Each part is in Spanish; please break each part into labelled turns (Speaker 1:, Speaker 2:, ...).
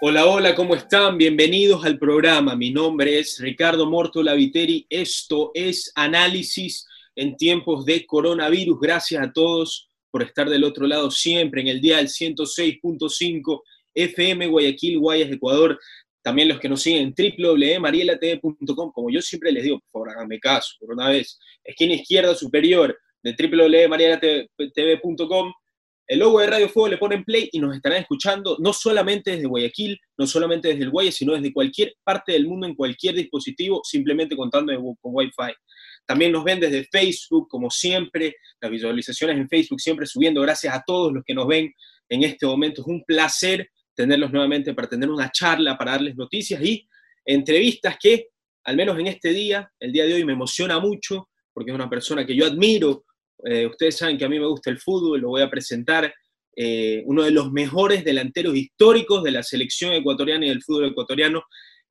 Speaker 1: Hola, hola, ¿cómo están? Bienvenidos al programa. Mi nombre es Ricardo Mortola Viteri. Esto es Análisis en tiempos de coronavirus. Gracias a todos por estar del otro lado siempre en el día del 106.5 FM Guayaquil, Guayas, Ecuador. También los que nos siguen en www.marielatv.com. Como yo siempre les digo, por háganme caso, por una vez. Esquina izquierda superior de www.marielatv.com el logo de Radio Fuego le ponen play y nos estarán escuchando no solamente desde Guayaquil, no solamente desde el Guaya, sino desde cualquier parte del mundo, en cualquier dispositivo, simplemente contando con Wi-Fi. También nos ven desde Facebook, como siempre, las visualizaciones en Facebook siempre subiendo. Gracias a todos los que nos ven en este momento. Es un placer tenerlos nuevamente para tener una charla, para darles noticias y entrevistas que, al menos en este día, el día de hoy me emociona mucho, porque es una persona que yo admiro, eh, ustedes saben que a mí me gusta el fútbol, lo voy a presentar. Eh, uno de los mejores delanteros históricos de la selección ecuatoriana y del fútbol ecuatoriano,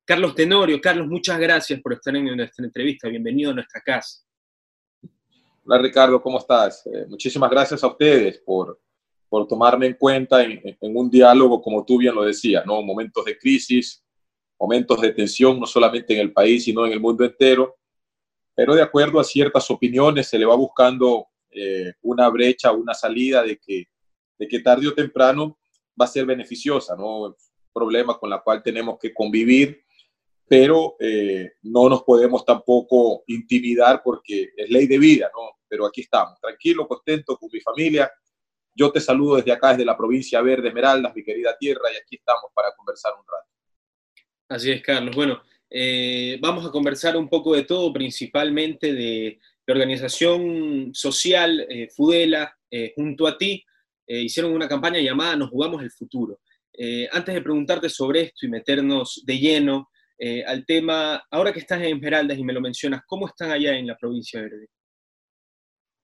Speaker 1: Carlos Tenorio. Carlos, muchas gracias por estar en nuestra entrevista. Bienvenido a nuestra casa.
Speaker 2: Hola Ricardo, ¿cómo estás? Eh, muchísimas gracias a ustedes por, por tomarme en cuenta en, en, un diálogo, como tú bien lo decías, ¿no? momentos de crisis, momentos de tensión, no solamente en el país, sino en el mundo entero. Pero de acuerdo a ciertas opiniones se le va buscando eh, una brecha, una salida de que, de que tarde o temprano va a ser beneficiosa, ¿no? Problema con la cual tenemos que convivir, pero eh, no nos podemos tampoco intimidar porque es ley de vida, ¿no? Pero aquí estamos, tranquilo, contento con mi familia. Yo te saludo desde acá, desde la provincia verde Esmeraldas, mi querida tierra, y aquí estamos para conversar un rato.
Speaker 1: Así es, Carlos. Bueno, eh, vamos a conversar un poco de todo, principalmente de la organización social eh, Fudela, eh, junto a ti, eh, hicieron una campaña llamada Nos jugamos el futuro. antes de preguntarte sobre esto y meternos de lleno al tema, ahora que estás en Esmeraldas y me lo mencionas, ¿cómo están allá en la provincia de Verde?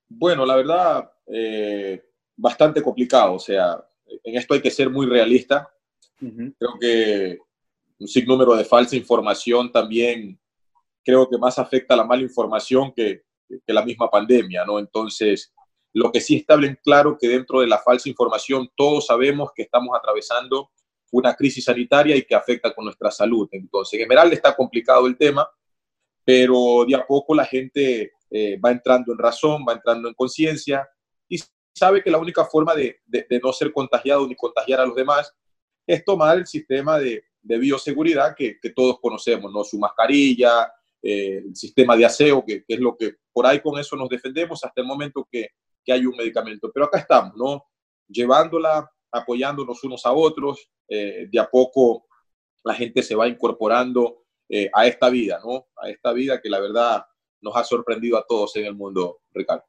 Speaker 2: Bueno, la verdad, bastante complicado. O sea, en esto hay que ser muy realista. Creo que un sinnúmero de falsa información también creo que más afecta a la mala información que, que la misma pandemia, ¿no? Entonces, lo que sí está bien claro que dentro de la falsa información todos sabemos que estamos atravesando una crisis sanitaria y que afecta con nuestra salud. Entonces, en general está complicado el tema, pero de a poco la gente eh, va entrando en razón, va entrando en conciencia y sabe que la única forma de, no ser contagiado ni contagiar a los demás es tomar el sistema de, bioseguridad que, que, todos conocemos, ¿no? Su mascarilla, eh, el sistema de aseo, que, es lo que por ahí con eso nos defendemos hasta el momento que, que hay un medicamento. Pero acá estamos, ¿no? Llevándola, apoyándonos unos a otros, eh, de a poco la gente se va incorporando eh, a esta vida, ¿no? A esta vida que la verdad nos ha sorprendido a todos en el mundo, Ricardo.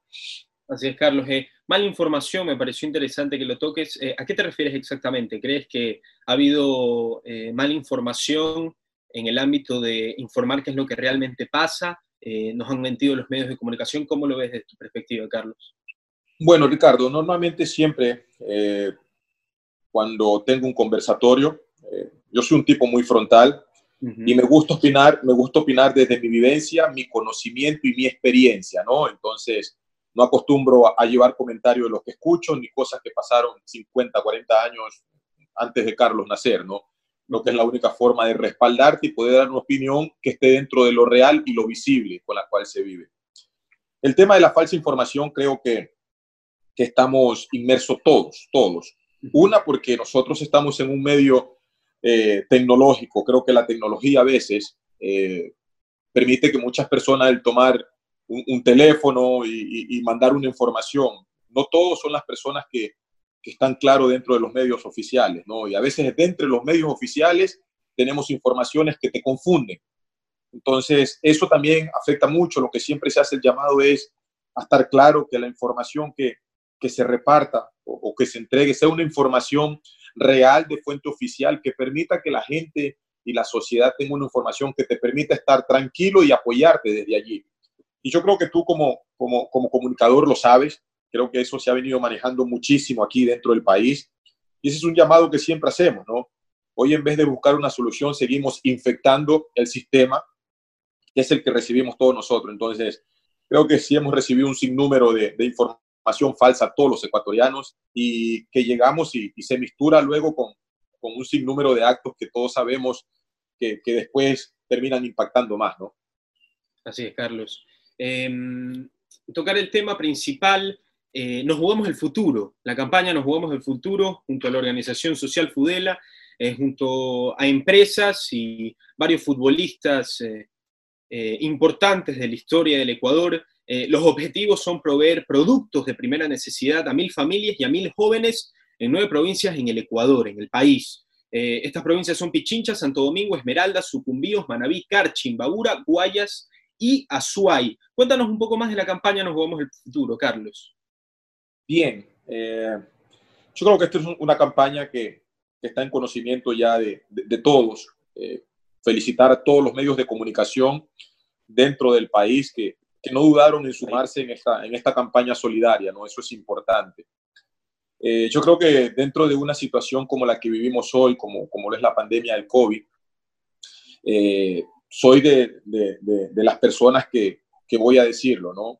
Speaker 1: Así es, Carlos. mala información, me pareció interesante que lo toques. ¿A qué te refieres exactamente? ¿Crees que ha habido mala información en el ámbito de informar qué es lo que realmente pasa. Eh, nos han mentido los medios de comunicación. ¿Cómo lo ves desde tu perspectiva, Carlos?
Speaker 2: Bueno, Ricardo, normalmente siempre eh, cuando tengo un conversatorio, eh, yo soy un tipo muy frontal y me gusta opinar, me gusta opinar desde mi vivencia, mi conocimiento y mi experiencia, ¿no? Entonces, no acostumbro a, a llevar comentarios de lo que escucho ni cosas que pasaron 50, 40 años antes de Carlos nacer, ¿no? Lo que es la única forma de respaldarte y poder dar una opinión que esté dentro de lo real y lo visible con la cual se vive. El tema de la falsa información creo que, que estamos inmersos todos, todos. Una, porque nosotros estamos en un medio eh, tecnológico. Creo que la tecnología a veces eh, permite que muchas personas al tomar un, teléfono y, y, mandar una información, no todos son las personas que, que están claros dentro de los medios oficiales, ¿no? Y a veces dentro de los medios oficiales tenemos informaciones que te confunden. Entonces, eso también afecta mucho. Lo que siempre se hace el llamado es a estar claro que la información que, que se reparta o, o, que se entregue sea una información real de fuente oficial que permita que la gente y la sociedad tenga una información que te permita estar tranquilo y apoyarte desde allí. Y yo creo que tú como, como, como comunicador lo sabes, Creo que eso se ha venido manejando muchísimo aquí dentro del país. Y ese es un llamado que siempre hacemos, ¿no? Hoy en vez de buscar una solución, seguimos infectando el sistema, que es el que recibimos todos nosotros. Entonces, creo que sí hemos recibido un sinnúmero de, de información falsa a todos los ecuatorianos y que llegamos y, y se mistura luego con, con un sinnúmero de actos que todos sabemos que, que después terminan impactando más, ¿no?
Speaker 1: Así es, Carlos. Em, tocar el tema principal, eh, nos jugamos el futuro, la campaña Nos jugamos el futuro junto a la organización social Fudela, eh, junto a empresas y varios futbolistas eh, importantes de la historia del Ecuador. los objetivos son proveer productos de primera necesidad a mil familias y a mil jóvenes en nueve provincias en el Ecuador, en el país. estas provincias son Pichincha, Santo Domingo, Esmeralda, Sucumbíos, Manabí, Carchi, Bagura, Guayas, y Azuay. Cuéntanos un poco más de la campaña Nos Jugamos el Futuro, Carlos.
Speaker 2: Bien, eh, yo creo que esta es una campaña que, está en conocimiento ya de, todos. Eh, felicitar a todos los medios de comunicación dentro del país que, no dudaron en sumarse en esta, en esta campaña solidaria, ¿no? Eso es importante. Eh, yo creo que dentro de una situación como la que vivimos hoy, como, como es la pandemia del COVID, soy de, las personas que, voy a decirlo, ¿no?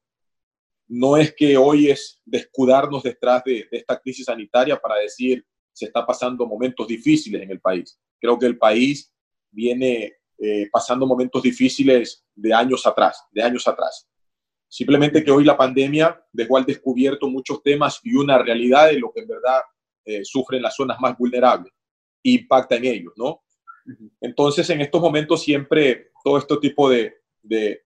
Speaker 2: No es que hoy es descuidarnos detrás de, esta crisis sanitaria para decir se está pasando momentos difíciles en el país. Creo que el país viene eh, pasando momentos difíciles de años atrás, de años atrás. Simplemente que hoy la pandemia dejó al descubierto muchos temas y una realidad de lo que en verdad eh, sufren las zonas más vulnerables impacta en ellos, ¿no? Entonces, en estos momentos siempre todo este tipo de,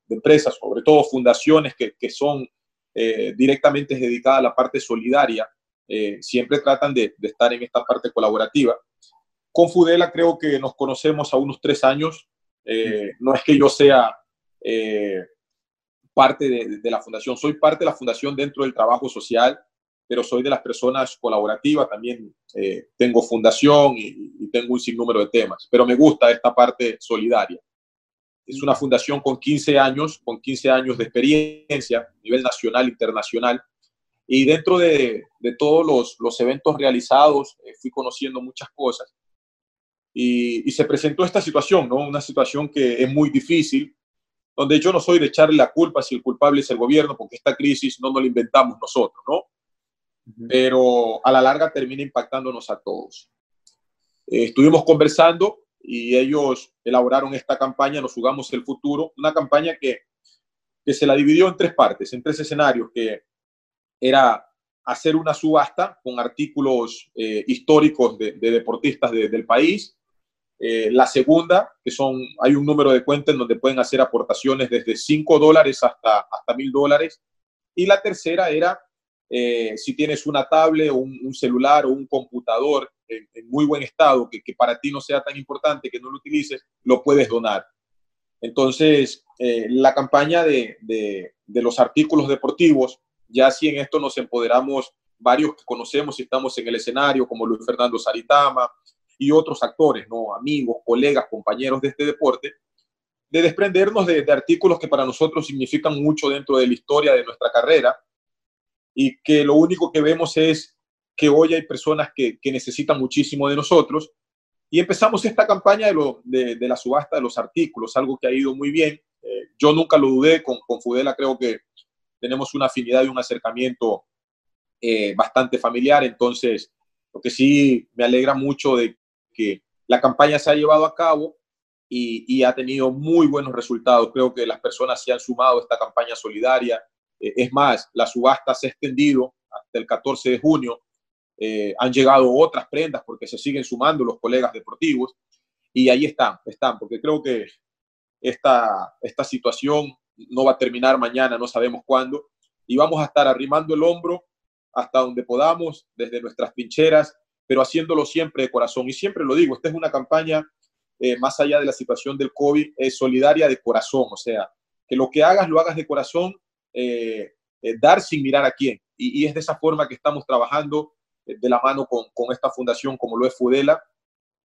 Speaker 2: empresas, sobre todo fundaciones que, son eh, directamente dedicadas a la parte solidaria, eh, siempre tratan de, estar en esta parte colaborativa. Con Fudela creo que nos conocemos a unos tres años. Eh, no es que yo sea parte de, la fundación, soy parte de la fundación dentro del trabajo social pero soy de las personas colaborativas, también tengo fundación y, tengo un sinnúmero de temas, pero me gusta esta parte solidaria. Es una fundación con 15 años, con 15 años de experiencia a nivel nacional, internacional, y dentro de, de todos los, los, eventos realizados eh, fui conociendo muchas cosas y, y, se presentó esta situación, ¿no? Una situación que es muy difícil, donde yo no soy de echarle la culpa si el culpable es el gobierno, porque esta crisis no nos la inventamos nosotros, ¿no? pero a la larga termina impactándonos a todos. Eh, estuvimos conversando y ellos elaboraron esta campaña, Nos jugamos el futuro, una campaña que, que se la dividió en tres partes, en tres escenarios, que era hacer una subasta con artículos eh, históricos de, deportistas del país. Eh, la segunda, que son, hay un número de cuentas en donde pueden hacer aportaciones desde 5 dólares hasta, hasta 1000 dólares. Y la tercera era eh, si tienes una tablet un, celular o un computador en, muy buen estado, que, para ti no sea tan importante, que no lo utilices, lo puedes donar. Entonces, eh, la campaña de, de, los artículos deportivos, ya si en esto nos empoderamos varios que conocemos y estamos en el escenario, como Luis Fernando Saritama y otros actores, ¿no? amigos, colegas, compañeros de este deporte, de desprendernos de, de artículos que para nosotros significan mucho dentro de la historia de nuestra carrera, y que lo único que vemos es que hoy hay personas que, que necesitan muchísimo de nosotros. Y empezamos esta campaña de, lo, de, la subasta de los artículos, algo que ha ido muy bien. Eh, yo nunca lo dudé, con, con, Fudela creo que tenemos una afinidad y un acercamiento eh, bastante familiar, entonces lo que sí me alegra mucho de que la campaña se ha llevado a cabo y, y, ha tenido muy buenos resultados. Creo que las personas se han sumado a esta campaña solidaria, eh, es más, la subasta se ha extendido hasta el 14 de junio. Eh, han llegado otras prendas porque se siguen sumando los colegas deportivos y ahí están, están, porque creo que esta, esta situación no va a terminar mañana, no sabemos cuándo, y vamos a estar arrimando el hombro hasta donde podamos, desde nuestras trincheras, pero haciéndolo siempre de corazón. Y siempre lo digo, esta es una campaña, eh, más allá de la situación del COVID, es solidaria de corazón, o sea, que lo que hagas lo hagas de corazón eh, eh, dar sin mirar a quién. Y, es de esa forma que estamos trabajando eh, de la mano con, con, esta fundación como lo es Fudela,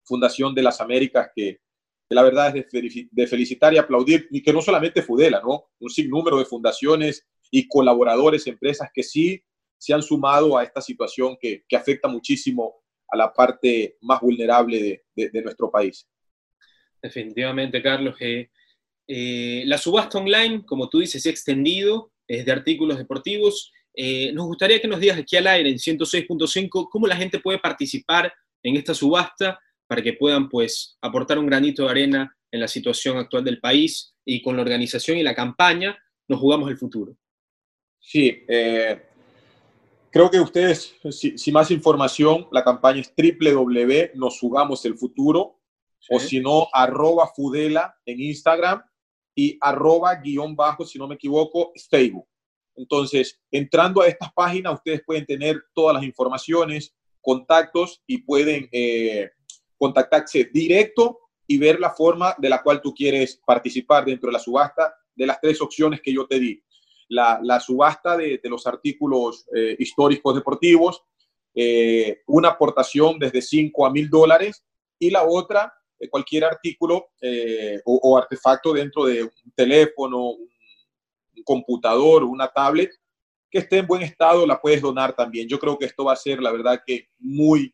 Speaker 2: Fundación de las Américas, que, la verdad es de, felicitar y aplaudir, y que no solamente Fudela, ¿no? Un sinnúmero de fundaciones y colaboradores, empresas que sí se han sumado a esta situación que, que afecta muchísimo a la parte más vulnerable de, de nuestro país.
Speaker 1: Definitivamente, Carlos. Eh, eh, la subasta online, como tú dices, se ha extendido, es de artículos deportivos. Eh, nos gustaría que nos digas aquí al aire en 106.5 cómo la gente puede participar en esta subasta, para que puedan pues aportar un granito de arena en la situación actual del país y con la organización y la campaña nos jugamos el futuro.
Speaker 2: Sí, eh, creo que ustedes, si, más información, la campaña es www, nos jugamos el futuro, o si no, arroba Fudela en Instagram y arroba guion bajo, si no me equivoco, Facebook. Entonces, entrando a estas páginas, ustedes pueden tener todas las informaciones, contactos y pueden eh, contactarse directo y ver la forma de la cual tú quieres participar dentro de la subasta de las tres opciones que yo te di. La, subasta de, los artículos eh, históricos deportivos, eh, una aportación desde 5 a 1000 dólares y la otra, cualquier artículo o, o, artefacto dentro de un teléfono, un un computador o una tablet que esté en buen estado, la puedes donar también. Yo creo que esto va a ser, la verdad, que muy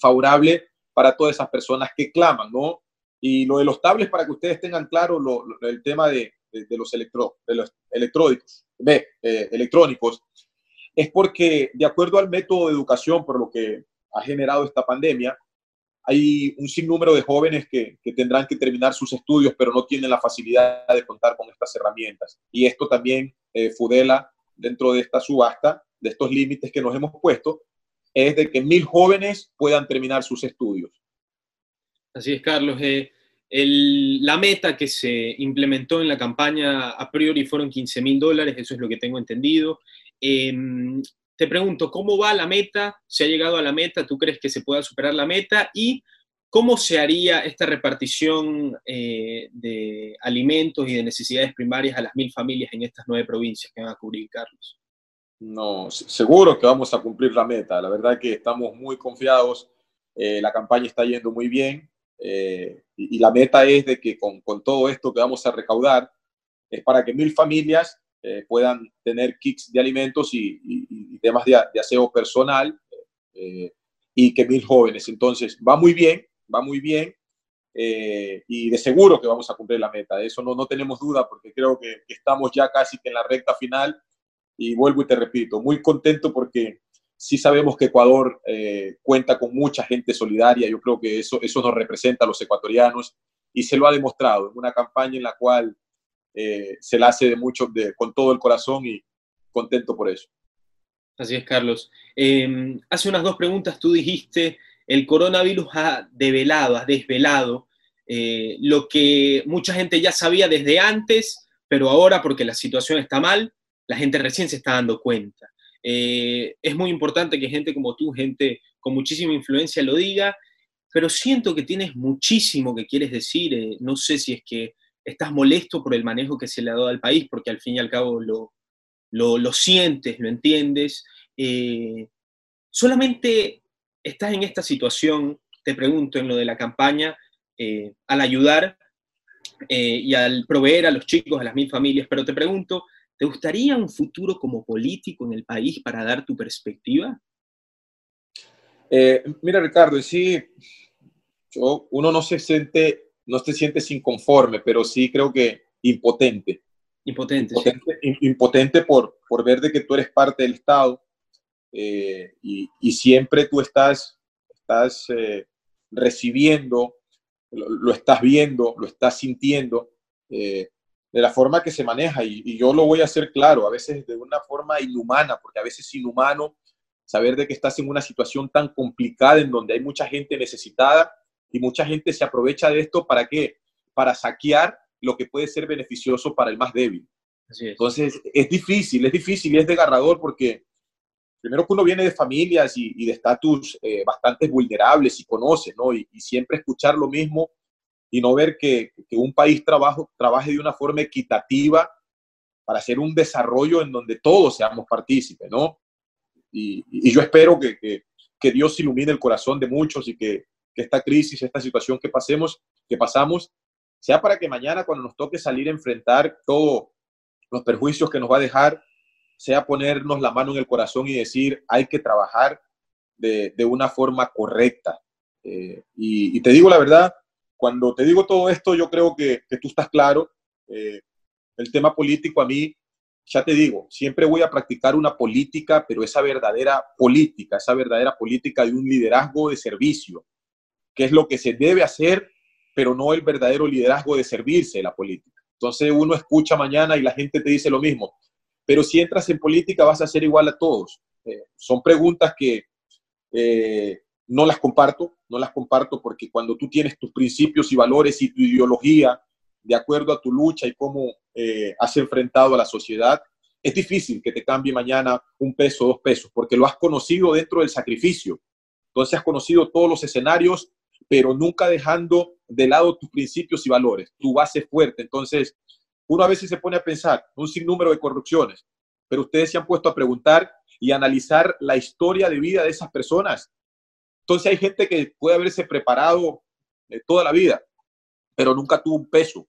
Speaker 2: favorable para todas esas personas que claman, ¿no? Y lo de los tablets, para que ustedes tengan claro lo, el tema de, de, los, electro, de los electrónicos, eh, electrónicos, es porque de acuerdo al método de educación por lo que ha generado esta pandemia, hay un sinnúmero de jóvenes que, tendrán que terminar sus estudios, pero no tienen la facilidad de contar con estas herramientas. Y esto también, eh, Fudela, dentro de esta subasta, de estos límites que nos hemos puesto, es de que mil jóvenes puedan terminar sus estudios.
Speaker 1: Así es, Carlos. Eh, la meta que se implementó en la campaña a priori fueron 15 mil dólares, eso es lo que tengo entendido. Em, te pregunto, ¿cómo va la meta? ¿Se ha llegado a la meta? ¿Tú crees que se pueda superar la meta? ¿Y cómo se haría esta repartición eh, de alimentos y de necesidades primarias a las mil familias en estas nueve provincias que van a cubrir, Carlos?
Speaker 2: No, seguro que vamos a cumplir la meta. La verdad que estamos muy confiados. Eh, la campaña está yendo muy bien. Eh, y, la meta es de que con, con todo esto que vamos a recaudar, es para que mil familias eh, puedan tener kits de alimentos y, temas de, aseo personal eh, y que mil jóvenes. Entonces, va muy bien, va muy bien eh, y de seguro que vamos a cumplir la meta. De eso no, no tenemos duda porque creo que, estamos ya casi que en la recta final y vuelvo y te repito, muy contento porque sí sabemos que Ecuador cuenta con mucha gente solidaria. Yo creo que eso, eso nos representa a los ecuatorianos y se lo ha demostrado en una campaña en la cual eh, se la hace de mucho, de, con todo el corazón y contento por eso.
Speaker 1: Así es, Carlos. Em, hace unas dos preguntas tú dijiste, el coronavirus ha develado, ha desvelado eh, lo que mucha gente ya sabía desde antes, pero ahora porque la situación está mal, la gente recién se está dando cuenta. Eh, es muy importante que gente como tú, gente con muchísima influencia, lo diga, pero siento que tienes muchísimo que quieres decir. no sé si es que estás molesto por el manejo que se le ha dado al país, porque al fin y al cabo lo, lo, sientes, lo entiendes. Eh, solamente estás en esta situación, te pregunto, en lo de la campaña, eh, al ayudar eh, y al proveer a los chicos, a las mil familias, pero te pregunto, ¿te gustaría un futuro como político en el país para dar tu perspectiva?
Speaker 2: mira, Ricardo, sí, yo, uno no se siente no te sientes inconforme, pero sí creo que impotente.
Speaker 1: Impotente.
Speaker 2: Impotente, por, por ver de que tú eres parte del Estado eh, y, siempre tú estás, estás eh, recibiendo, lo, estás viendo, lo estás sintiendo eh, de la forma que se maneja. Y, y, yo lo voy a hacer claro, a veces de una forma inhumana, porque a veces es inhumano saber de que estás en una situación tan complicada en donde hay mucha gente necesitada y mucha gente se aprovecha de esto para qué? Para saquear lo que puede ser beneficioso para el más débil. Entonces, es difícil, es difícil y es desgarrador porque primero que uno viene de familias y, de estatus eh, bastante vulnerables y conoce, ¿no? Y, siempre escuchar lo mismo y no ver que, un país trabajo, trabaje de una forma equitativa para hacer un desarrollo en donde todos seamos partícipes, ¿no? Y, yo espero que, que, Dios ilumine el corazón de muchos y que, que esta crisis, esta situación que pasemos, que pasamos, sea para que mañana cuando nos toque salir a enfrentar todos los perjuicios que nos va a dejar, sea ponernos la mano en el corazón y decir, hay que trabajar de, una forma correcta. Eh, y, te digo la verdad, cuando te digo todo esto, yo creo que, que tú estás claro. Eh, el tema político a mí, ya te digo, siempre voy a practicar una política, pero esa verdadera política, esa verdadera política de un liderazgo de servicio, qué es lo que se debe hacer, pero no el verdadero liderazgo de servirse de la política. Entonces uno escucha mañana y la gente te dice lo mismo, pero si entras en política vas a ser igual a todos. Eh, son preguntas que eh, no las comparto, no las comparto porque cuando tú tienes tus principios y valores y tu ideología de acuerdo a tu lucha y cómo eh, has enfrentado a la sociedad, es difícil que te cambie mañana un peso, dos pesos, porque lo has conocido dentro del sacrificio. Entonces has conocido todos los escenarios, pero nunca dejando de lado tus principios y valores, tu base fuerte. Entonces, uno a veces se pone a pensar un sinnúmero de corrupciones, pero ustedes se han puesto a preguntar y analizar la historia de vida de esas personas. Entonces hay gente que puede haberse preparado eh, toda la vida, pero nunca tuvo un peso.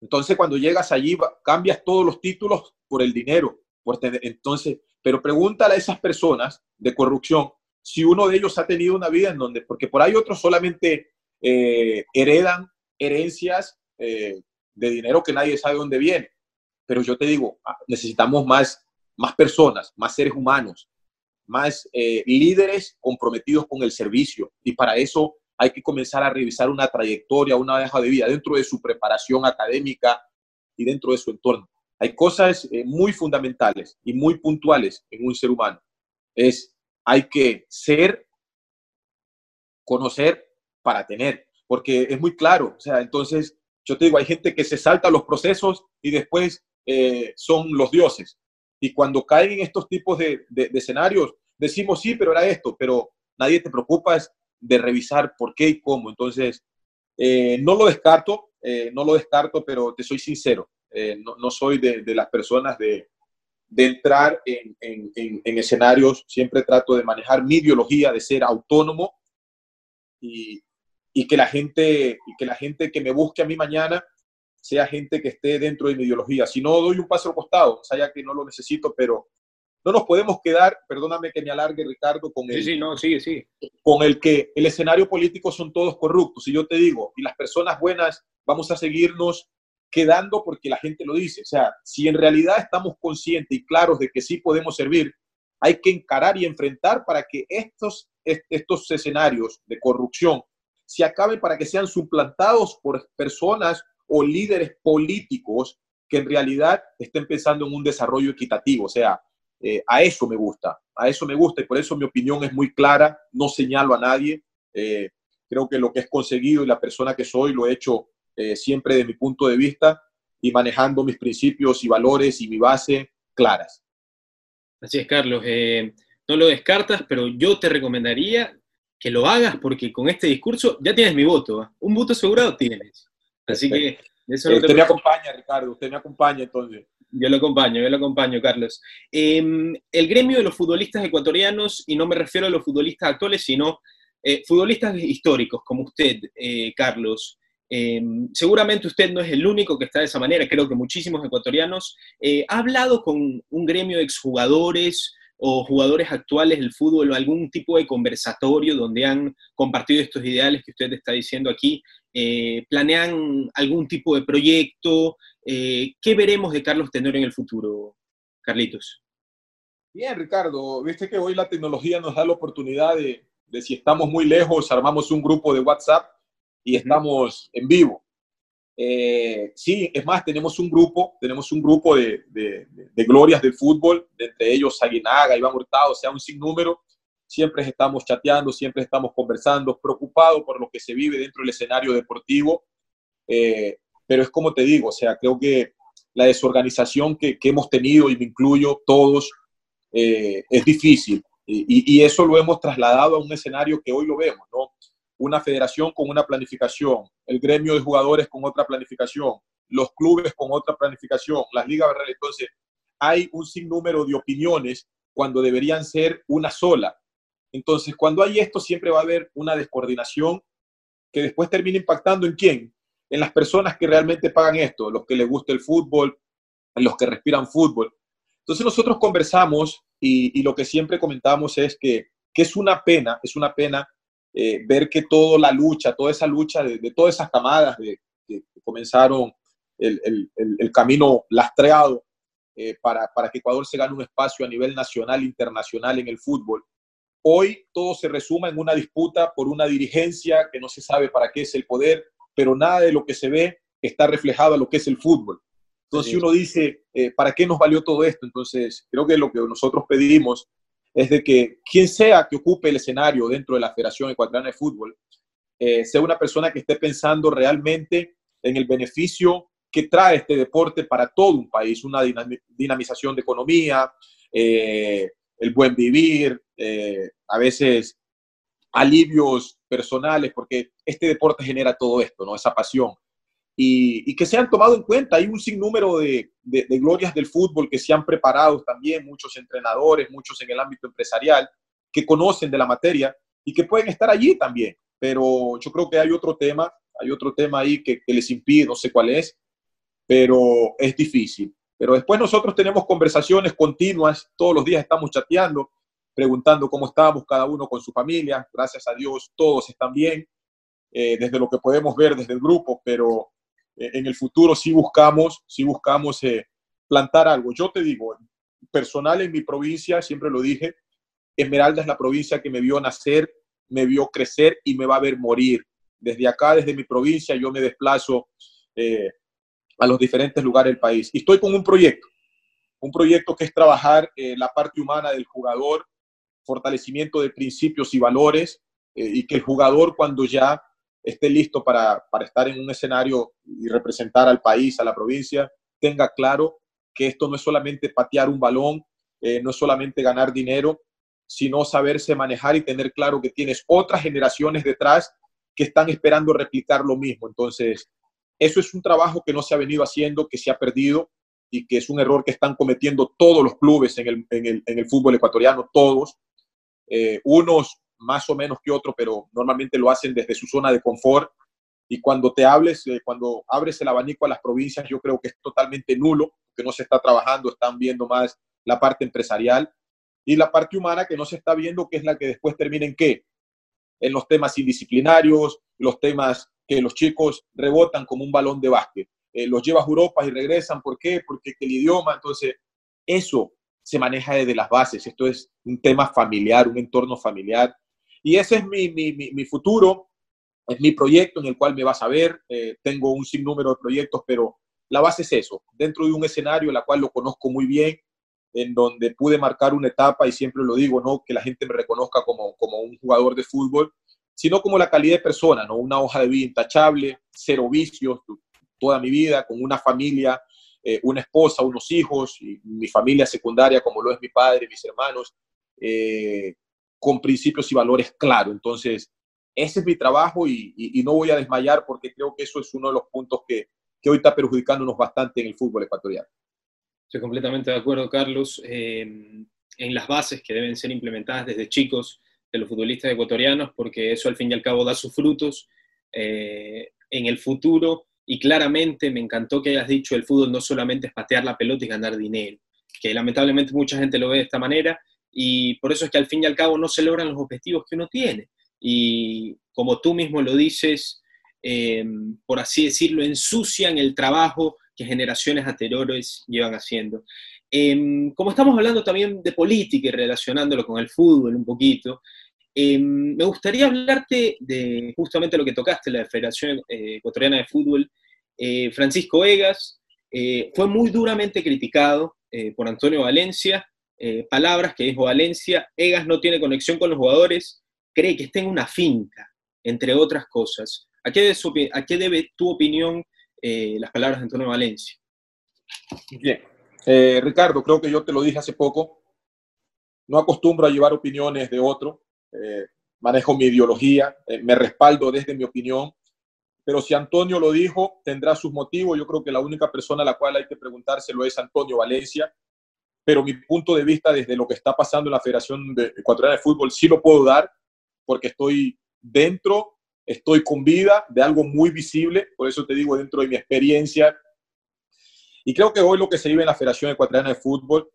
Speaker 2: Entonces cuando llegas allí cambias todos los títulos por el dinero. Por entonces, pero pregúntale a esas personas de corrupción si uno de ellos ha tenido una vida en donde, porque por ahí otros solamente eh, heredan herencias eh, de dinero que nadie sabe dónde viene. Pero yo te digo, ah, necesitamos más más personas, más seres humanos, más eh, líderes comprometidos con el servicio. Y para eso hay que comenzar a revisar una trayectoria, una hoja de vida dentro de su preparación académica y dentro de su entorno. Hay cosas muy fundamentales y muy puntuales en un ser humano. Es, hay que ser, conocer para tener, porque es muy claro. O sea, entonces, yo te digo, hay gente que se salta los procesos y después eh, son los dioses. Y cuando caen en estos tipos de, escenarios, decimos sí, pero era esto, pero nadie te preocupa de revisar por qué y cómo. Entonces, eh, no lo descarto, eh, no lo descarto, pero te soy sincero, eh, no, soy de, las personas de, entrar en, escenarios, siempre trato de manejar mi ideología, de ser autónomo y, y, que la gente, y que la gente que me busque a mí mañana sea gente que esté dentro de mi ideología. Si no, doy un paso al costado, o sea, ya que no lo necesito, pero no nos podemos quedar, perdóname que me alargue, Ricardo, con el,
Speaker 1: sí, no, sí, sí.
Speaker 2: con el que el escenario político son todos corruptos. Y yo te digo, y las personas buenas vamos a seguirnos quedando porque la gente lo dice. O sea, si en realidad estamos conscientes y claros de que sí podemos servir, hay que encarar y enfrentar para que estos, estos escenarios de corrupción se acaben para que sean suplantados por personas o líderes políticos que en realidad estén pensando en un desarrollo equitativo. O sea, eh, a eso me gusta, a eso me gusta y por eso mi opinión es muy clara, no señalo a nadie. Eh, creo que lo que es conseguido y la persona que soy lo he hecho eh, siempre de mi punto de vista y manejando mis principios y valores y mi base claras.
Speaker 1: Así es, Carlos. no lo descartas, pero yo te recomendaría que lo hagas porque con este discurso ya tienes mi voto. Un voto asegurado tienes. Así que...
Speaker 2: Eso usted me acompaña, Ricardo, usted me acompaña entonces.
Speaker 1: Yo lo acompaño, yo lo acompaño, Carlos. Em, el gremio de los futbolistas ecuatorianos, y no me refiero a los futbolistas actuales, sino eh, futbolistas históricos como usted, eh, Carlos, em, seguramente usted no es el único que está de esa manera, creo que muchísimos ecuatorianos. Eh, ¿Ha hablado con un gremio de exjugadores o jugadores actuales del fútbol o algún tipo de conversatorio donde han compartido estos ideales que usted está diciendo aquí? Eh, ¿Planean algún tipo de proyecto? Eh, ¿Qué veremos de Carlos Tenor en el futuro, Carlitos?
Speaker 2: Bien, Ricardo, viste que hoy la tecnología nos da la oportunidad de si estamos muy lejos, armamos un grupo de WhatsApp y estamos en vivo. Eh, sí, es más, tenemos un grupo, tenemos un grupo de, de, glorias del fútbol, entre ellos Aguinaga, Iván Hurtado, o sea, un sinnúmero. Siempre estamos chateando, siempre estamos conversando, preocupados por lo que se vive dentro del escenario deportivo. Eh, pero es como te digo, o sea, creo que la desorganización que, que hemos tenido, y me incluyo todos, eh, es difícil. Y, y, eso lo hemos trasladado a un escenario que hoy lo vemos, ¿no? Una federación con una planificación, el gremio de jugadores con otra planificación, los clubes con otra planificación, las ligas Entonces, hay un sinnúmero de opiniones cuando deberían ser una sola. Entonces, cuando hay esto, siempre va a haber una descoordinación que después termina impactando en quién? En las personas que realmente pagan esto, los que les gusta el fútbol, los que respiran fútbol. Entonces nosotros conversamos y, y lo que siempre comentamos es que, que es una pena, es una pena eh, ver que toda la lucha, toda esa lucha de, todas esas camadas de, que comenzaron el, el, el camino lastreado eh, para, para, que Ecuador se gane un espacio a nivel nacional, internacional en el fútbol, hoy todo se resuma en una disputa por una dirigencia que no se sabe para qué es el poder, pero nada de lo que se ve está reflejado a lo que es el fútbol. Entonces, si uno dice, eh, ¿para qué nos valió todo esto? Entonces, creo que lo que nosotros pedimos es de que quien sea que ocupe el escenario dentro de la Federación Ecuatoriana de Fútbol, eh, sea una persona que esté pensando realmente en el beneficio que trae este deporte para todo un país, una dinamización de economía, eh, el buen vivir, a veces alivios personales, porque este deporte genera todo esto, ¿no? Esa pasión y, que se han tomado en cuenta. Hay un sinnúmero de, de, glorias del fútbol que se han preparado también, muchos entrenadores, muchos en el ámbito empresarial, que conocen de la materia y que pueden estar allí también. Pero yo creo que hay otro tema, hay otro tema ahí que, que les impide, no sé cuál es, pero es difícil. Pero después nosotros tenemos conversaciones continuas, todos los días estamos chateando, preguntando cómo estamos cada uno con su familia. Gracias a Dios, todos están bien, eh, desde lo que podemos ver desde el grupo, pero en el futuro sí buscamos, sí buscamos eh, plantar algo. Yo te digo, personal en mi provincia, siempre lo dije, Esmeralda es la provincia que me vio nacer, me vio crecer y me va a ver morir. Desde acá, desde mi provincia, yo me desplazo eh, a los diferentes lugares del país. Y estoy con un proyecto, un proyecto que es trabajar la parte humana del jugador, fortalecimiento de principios y valores, y que el jugador cuando ya esté listo para, para estar en un escenario y representar al país, a la provincia, tenga claro que esto no es solamente patear un balón, eh, no es solamente ganar dinero, sino saberse manejar y tener claro que tienes otras generaciones detrás que están esperando replicar lo mismo. Entonces, eso es un trabajo que no se ha venido haciendo, que se ha perdido y que es un error que están cometiendo todos los clubes en el, en el, en el fútbol ecuatoriano, todos. Eh, unos más o menos que otro, pero normalmente lo hacen desde su zona de confort. Y cuando te hables, eh, cuando abres el abanico a las provincias, yo creo que es totalmente nulo, que no se está trabajando, están viendo más la parte empresarial y la parte humana que no se está viendo, que es la que después termina en qué? En los temas indisciplinarios, los temas que los chicos rebotan como un balón de básquet. Eh, los llevas a Europa y regresan, ¿por qué? Porque el idioma, entonces, eso se maneja desde las bases. Esto es un tema familiar, un entorno familiar y ese es mi, mi, mi, futuro, es mi proyecto en el cual me vas a ver. Eh, tengo un sinnúmero de proyectos, pero la base es eso, dentro de un escenario en el cual lo conozco muy bien, en donde pude marcar una etapa y siempre lo digo, no que la gente me reconozca como, como un jugador de fútbol, sino como la calidad de persona, ¿no? Una hoja de vida intachable, cero vicios, toda mi vida, con una familia, eh, una esposa, unos hijos, mi familia secundaria como lo es mi padre, mis hermanos, eh, con principios y valores claros. Entonces, ese es mi trabajo y, no voy a desmayar porque creo que eso es uno de los puntos que, que hoy está perjudicándonos bastante en el fútbol ecuatoriano.
Speaker 1: Estoy completamente de acuerdo, Carlos, eh, en las bases que deben ser implementadas desde chicos de los futbolistas ecuatorianos, porque eso al fin y al cabo da sus frutos eh, en el futuro. Y claramente me encantó que hayas dicho el fútbol no solamente es patear la pelota y ganar dinero, que lamentablemente mucha gente lo ve de esta manera, y por eso es que al fin y al cabo no se logran los objetivos que uno tiene. Y como tú mismo lo dices, eh, por así decirlo, ensucian el trabajo que generaciones anteriores llevan haciendo. Eh, como estamos hablando también de política y relacionándolo con el fútbol un poquito, eh, me gustaría hablarte de justamente lo que tocaste, la Federación Ecuatoriana de Fútbol. Francisco Egas fue muy duramente criticado por Antonio Valencia eh, palabras que dijo Valencia, Egas no tiene conexión con los jugadores, cree que está en una finca, entre otras cosas. ¿A qué debe, a qué debe tu opinión eh, las palabras de Antonio Valencia?
Speaker 2: Bien, eh, Ricardo, creo que yo te lo dije hace poco, no acostumbro a llevar opiniones de otro, manejo mi ideología, me respaldo desde mi opinión, pero si Antonio lo dijo, tendrá sus motivos. Yo creo que la única persona a la cual hay que preguntárselo es Antonio Valencia pero mi punto de vista desde lo que está pasando en la Federación de Ecuatoriana de Fútbol sí lo puedo dar porque estoy dentro, estoy con vida de algo muy visible, por eso te digo dentro de mi experiencia. Y creo que hoy lo que se vive en la Federación Ecuatoriana de Fútbol,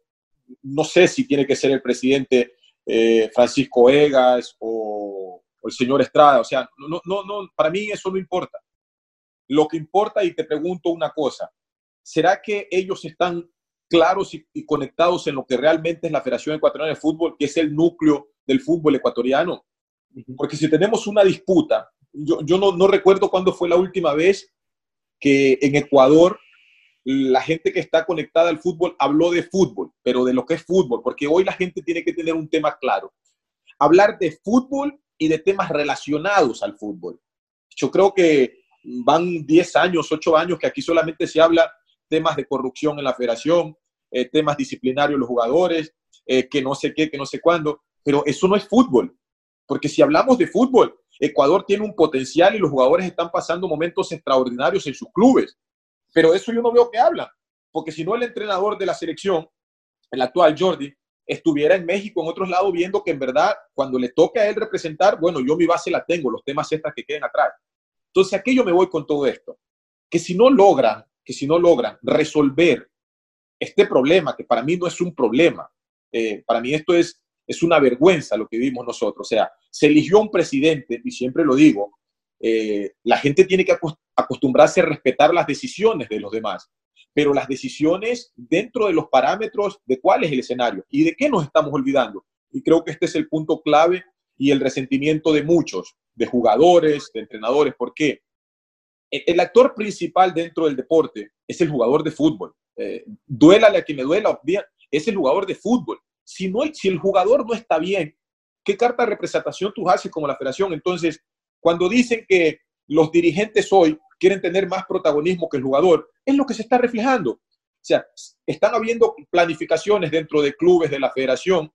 Speaker 2: no sé si tiene que ser el presidente eh, Francisco Egas o, o, el señor Estrada, o sea, no, no, no, para mí eso no importa. Lo que importa, y te pregunto una cosa, ¿será que ellos están claros y, conectados en lo que realmente es la Federación Ecuatoriana de Fútbol, que es el núcleo del fútbol ecuatoriano. Porque si tenemos una disputa, yo, yo no, no recuerdo cuándo fue la última vez que en Ecuador la gente que está conectada al fútbol habló de fútbol, pero de lo que es fútbol, porque hoy la gente tiene que tener un tema claro. Hablar de fútbol y de temas relacionados al fútbol. Yo creo que van 10 años, 8 años que aquí solamente se habla temas de corrupción en la federación, eh, temas disciplinarios los jugadores, eh, que no sé qué, que no sé cuándo, pero eso no es fútbol, porque si hablamos de fútbol, Ecuador tiene un potencial y los jugadores están pasando momentos extraordinarios en sus clubes. Pero eso yo no veo que habla, porque si no el entrenador de la selección, el actual Jordi, estuviera en México, en otros lados, viendo que en verdad, cuando le toque a él representar, bueno, yo mi base la tengo, los temas estas que queden atrás. Entonces, ¿a qué yo me voy con todo esto? Que si no logran, que si no logran resolver este problema, que para mí no es un problema, eh, para mí esto es, es una vergüenza lo que vivimos nosotros. O sea, se eligió un presidente, y siempre lo digo, eh, la gente tiene que acostumbrarse a respetar las decisiones de los demás, pero las decisiones dentro de los parámetros de cuál es el escenario y de qué nos estamos olvidando. Y creo que este es el punto clave y el resentimiento de muchos, de jugadores, de entrenadores. ¿Por qué? El actor principal dentro del deporte es el jugador de fútbol. Eh, duélale a quien me duela, es el jugador de fútbol. Si, no, si el jugador no está bien, ¿qué carta de representación tú haces como la federación? Entonces, cuando dicen que los dirigentes hoy quieren tener más protagonismo que el jugador, es lo que se está reflejando. O sea, están habiendo planificaciones dentro de clubes de la federación,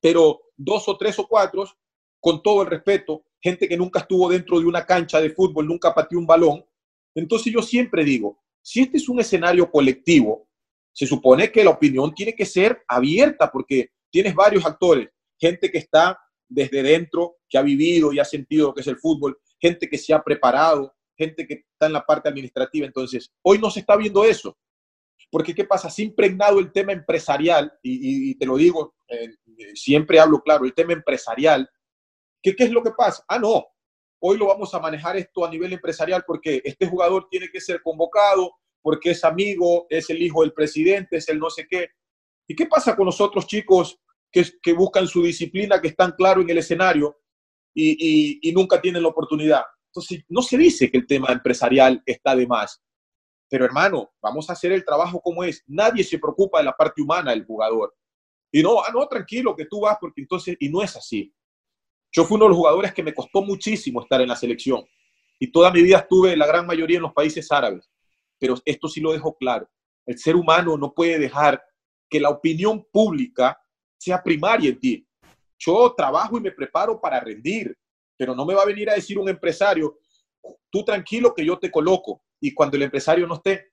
Speaker 2: pero dos o tres o cuatro, con todo el respeto, gente que nunca estuvo dentro de una cancha de fútbol, nunca pateó un balón. Entonces yo siempre digo, si este es un escenario colectivo, se supone que la opinión tiene que ser abierta porque tienes varios actores, gente que está desde dentro, que ha vivido y ha sentido lo que es el fútbol, gente que se ha preparado, gente que está en la parte administrativa. Entonces, hoy no se está viendo eso. Porque, ¿qué pasa? Se ha impregnado el tema empresarial, y, te lo digo, eh, siempre hablo claro, el tema empresarial. ¿Qué, ¿Qué es lo que pasa? Ah, no, hoy lo vamos a manejar esto a nivel empresarial porque este jugador tiene que ser convocado, porque es amigo, es el hijo del presidente, es el no sé qué. ¿Y qué pasa con los otros chicos que, buscan su disciplina, que están claros en el escenario y, nunca tienen la oportunidad. Entonces, no se dice que el tema empresarial está de más. Pero hermano, vamos a hacer el trabajo como es. Nadie se preocupa de la parte humana del jugador. Y no, ah, no, tranquilo, que tú vas, porque entonces, y no es así. Yo fui uno de los jugadores que me costó muchísimo estar en la selección. Y toda mi vida estuve la gran mayoría en los países árabes. Pero esto sí lo dejo claro. El ser humano no puede dejar que la opinión pública sea primaria en ti. Yo trabajo y me preparo para rendir, pero no me va a venir a decir un empresario, tú tranquilo que yo te coloco y cuando el empresario no esté.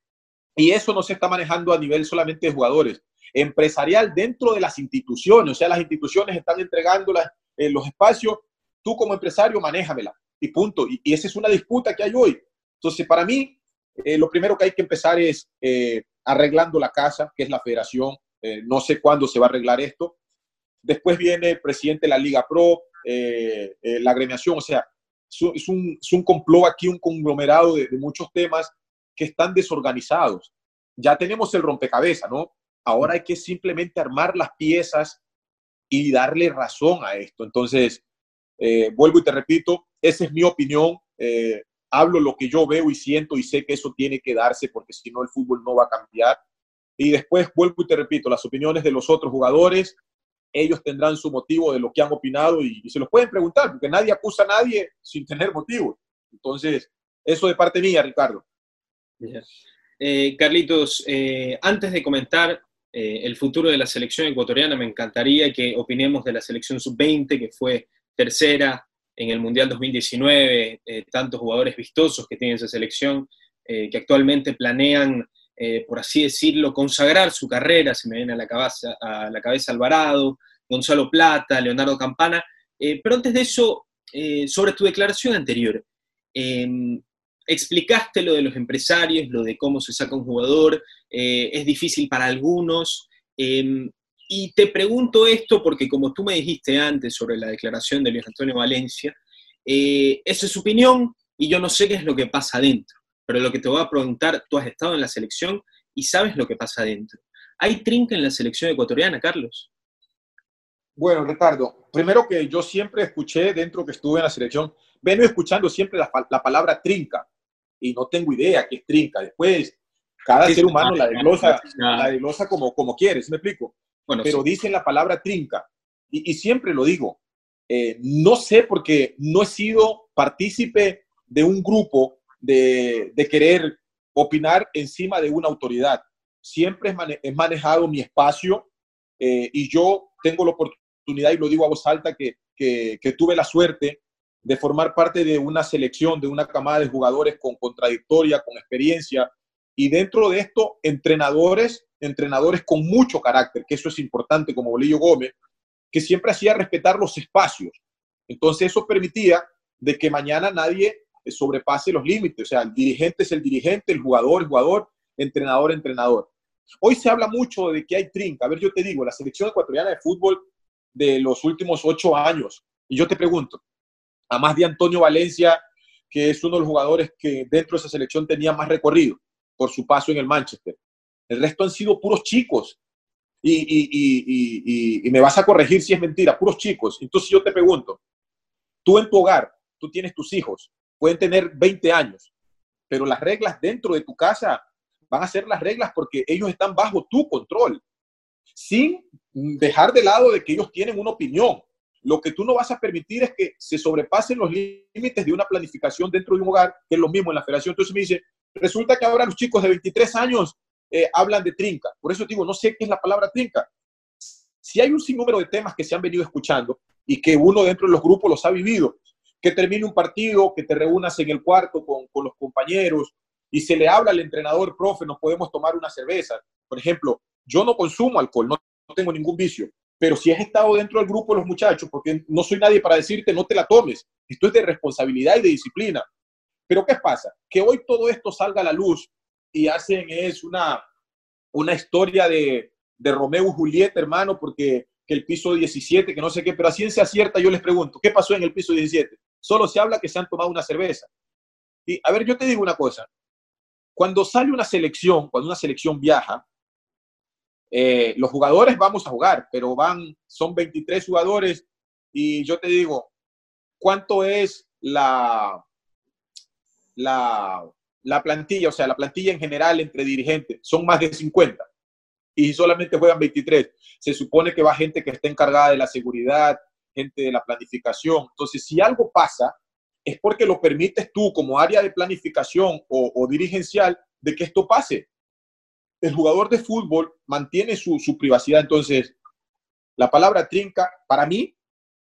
Speaker 2: Y eso no se está manejando a nivel solamente de jugadores, empresarial dentro de las instituciones, o sea, las instituciones están entregando eh, los espacios, tú como empresario manéjamela y punto. Y, esa es una disputa que hay hoy. Entonces, para mí, eh, lo primero que hay que empezar es eh, arreglando la casa, que es la federación. no sé cuándo se va a arreglar esto, Después viene el presidente de la Liga Pro, eh, eh, la agremiación, o sea, es un, es un complot aquí, un conglomerado de, muchos temas que están desorganizados. Ya tenemos el rompecabezas, ¿no? Ahora hay que simplemente armar las piezas y darle razón a esto. Entonces, eh, vuelvo y te repito, esa es mi opinión. hablo lo que yo veo y siento y sé que eso tiene que darse porque si no el fútbol no va a cambiar. Y después vuelvo y te repito, las opiniones de los otros jugadores, ellos tendrán su motivo de lo que han opinado y, se los pueden preguntar, porque nadie acusa a nadie sin tener motivo. Entonces, eso de parte mía, Ricardo.
Speaker 1: Eh, Carlitos, eh, antes de comentar eh, el futuro de la selección ecuatoriana, me encantaría que opinemos de la selección sub-20, que fue tercera en el Mundial 2019, tantos jugadores vistosos que tiene esa selección, que actualmente planean eh, por así decirlo, consagrar su carrera, se me viene a la cabeza, a la cabeza Alvarado, Gonzalo Plata, Leonardo Campana, eh, pero antes de eso, eh, sobre tu declaración anterior, em, explicaste lo de los empresarios, lo de cómo se saca un jugador, es difícil para algunos, em, y te pregunto esto porque como tú me dijiste antes sobre la declaración de Luis Antonio Valencia, esa es su opinión y yo no sé qué es lo que pasa adentro. Pero lo que te voy a preguntar, tú has estado en la selección y sabes lo que pasa adentro. ¿Hay trinca en la selección ecuatoriana, Carlos?
Speaker 2: Bueno, Ricardo, primero que yo siempre escuché dentro que estuve en la selección, vengo escuchando siempre la palabra trinca y no tengo idea qué es trinca. Después, cada ser humano la desglosa, la desglosa como, como quiere, ¿sí me explico? Bueno, Pero dicen la palabra trinca y, y siempre lo digo. Eh, no sé porque no he sido partícipe de un grupo de, de querer opinar encima de una autoridad. Siempre he manejado mi espacio eh, y yo tengo la oportunidad, y lo digo a voz alta, que, que, tuve la suerte de formar parte de una selección, de una camada de jugadores con contradictoria, con experiencia, y dentro de esto, entrenadores, entrenadores con mucho carácter, que eso es importante, como Bolillo Gómez, que siempre hacía respetar los espacios. Entonces eso permitía de que mañana nadie sobrepase los límites. O sea, el dirigente es el dirigente, el jugador, el jugador, entrenador, entrenador. Hoy se habla mucho de que hay trinca. A ver, yo te digo, la selección ecuatoriana de fútbol de los últimos ocho años, y yo te pregunto, a más de Antonio Valencia, que es uno de los jugadores que dentro de esa selección tenía más recorrido por su paso en el Manchester. El resto han sido puros chicos. Y, y, y, me vas a corregir si es mentira, puros chicos. Entonces yo te pregunto, tú en tu hogar, tú tienes tus hijos, pueden tener 20 años, pero las reglas dentro de tu casa van a ser las reglas porque ellos están bajo tu control, sin dejar de lado de que ellos tienen una opinión. Lo que tú no vas a permitir es que se sobrepasen los límites de una planificación dentro de un hogar, que es lo mismo en la federación. Entonces me dice, resulta que ahora los chicos de 23 años eh, hablan de trinca. Por eso digo, no sé qué es la palabra trinca. Si hay un sinnúmero de temas que se han venido escuchando y que uno dentro de los grupos los ha vivido, que termine un partido, que te reúnas en el cuarto con, con los compañeros y se le habla al entrenador, profe, nos podemos tomar una cerveza. Por ejemplo, yo no consumo alcohol, no, no tengo ningún vicio, pero si has estado dentro del grupo de los muchachos, porque no soy nadie para decirte no te la tomes, esto es de responsabilidad y de disciplina. Pero ¿qué pasa? Que hoy todo esto salga a la luz y hacen es una, una historia de, de Romeo y Julieta, hermano, porque que el piso 17, que no sé qué, pero a ciencia cierta yo les pregunto, ¿qué pasó en el piso 17? Solo se habla que se han tomado una cerveza. Y a ver, yo te digo una cosa, cuando sale una selección, cuando una selección viaja, eh, los jugadores vamos a jugar, pero van, son 23 jugadores y yo te digo, ¿cuánto es la, la, la plantilla? O sea, la plantilla en general entre dirigentes, son más de 50 y solamente juegan 23. Se supone que va gente que está encargada de la seguridad, gente de la planificación. Entonces, si algo pasa, es porque lo permites tú como área de planificación o dirigencial de que esto pase. El jugador de fútbol mantiene su, privacidad. Entonces, la palabra trinca, para mí,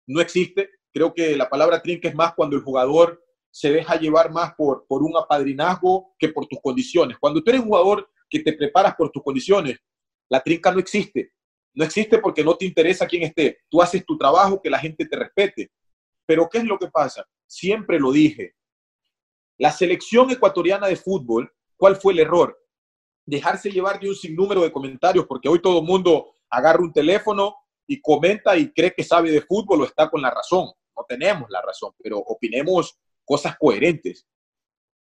Speaker 2: no existe. Creo que la palabra trinca es más cuando el jugador se deja llevar más por, por un apadrinazgo que por tus condiciones. Cuando tú eres un jugador que te preparas por tus condiciones, la trinca no existe. No existe porque no te interesa quién esté. Tú haces tu trabajo, que la gente te respete. Pero ¿qué es lo que pasa? Siempre lo dije. La selección ecuatoriana de fútbol, ¿cuál fue el error? Dejarse llevar de un sinnúmero de comentarios, porque hoy todo el mundo agarra un teléfono y comenta y cree que sabe de fútbol o está con la razón. No tenemos la razón, pero opinemos cosas coherentes.